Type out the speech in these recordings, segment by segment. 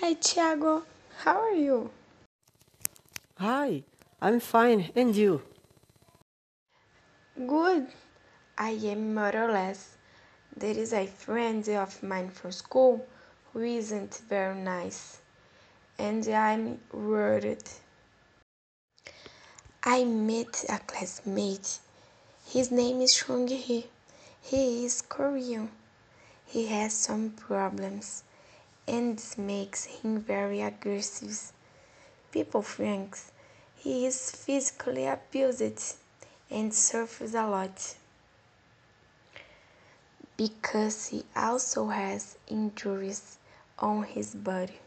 Hi, Thiago. How are you? Hi, I'm fine. And you? Good. I am more or less. There is a friend of mine from school who isn't very nice, and I'm worried. I met a classmate. His name is Chung Hee. He is Korean. He has some problems, and this makes him very aggressive. People think he is physically abused and suffers a lot because he also has injuries on his body.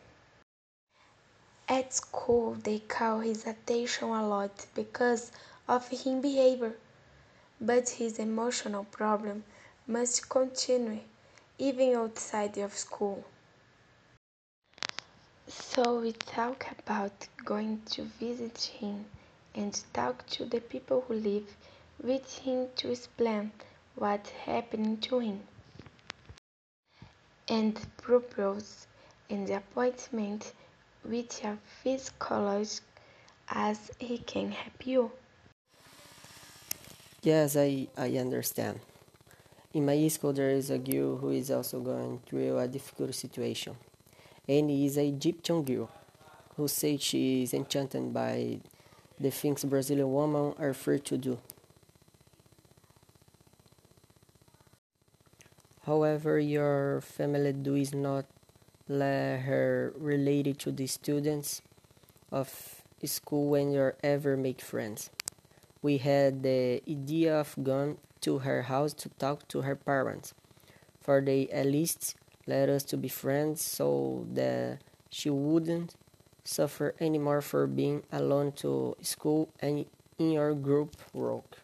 At school, they call his attention a lot because of his behavior, but his emotional problem must continue even outside of school. So we talk about going to visit him and talk to the people who live with him to explain what happened to him and propose an appointment with a psychologist as he can help you. Yes, I, I understand. In my school, there is a girl who is also going through a difficult situation. And is a Egyptian girl who says she is enchanted by the things Brazilian women are free to do. However, your family does not let her related to the students of school when you ever make friends. We had the idea of going to her house to talk to her parents, for they at least let us to be friends so that she wouldn't suffer anymore for being alone to school and in your group work.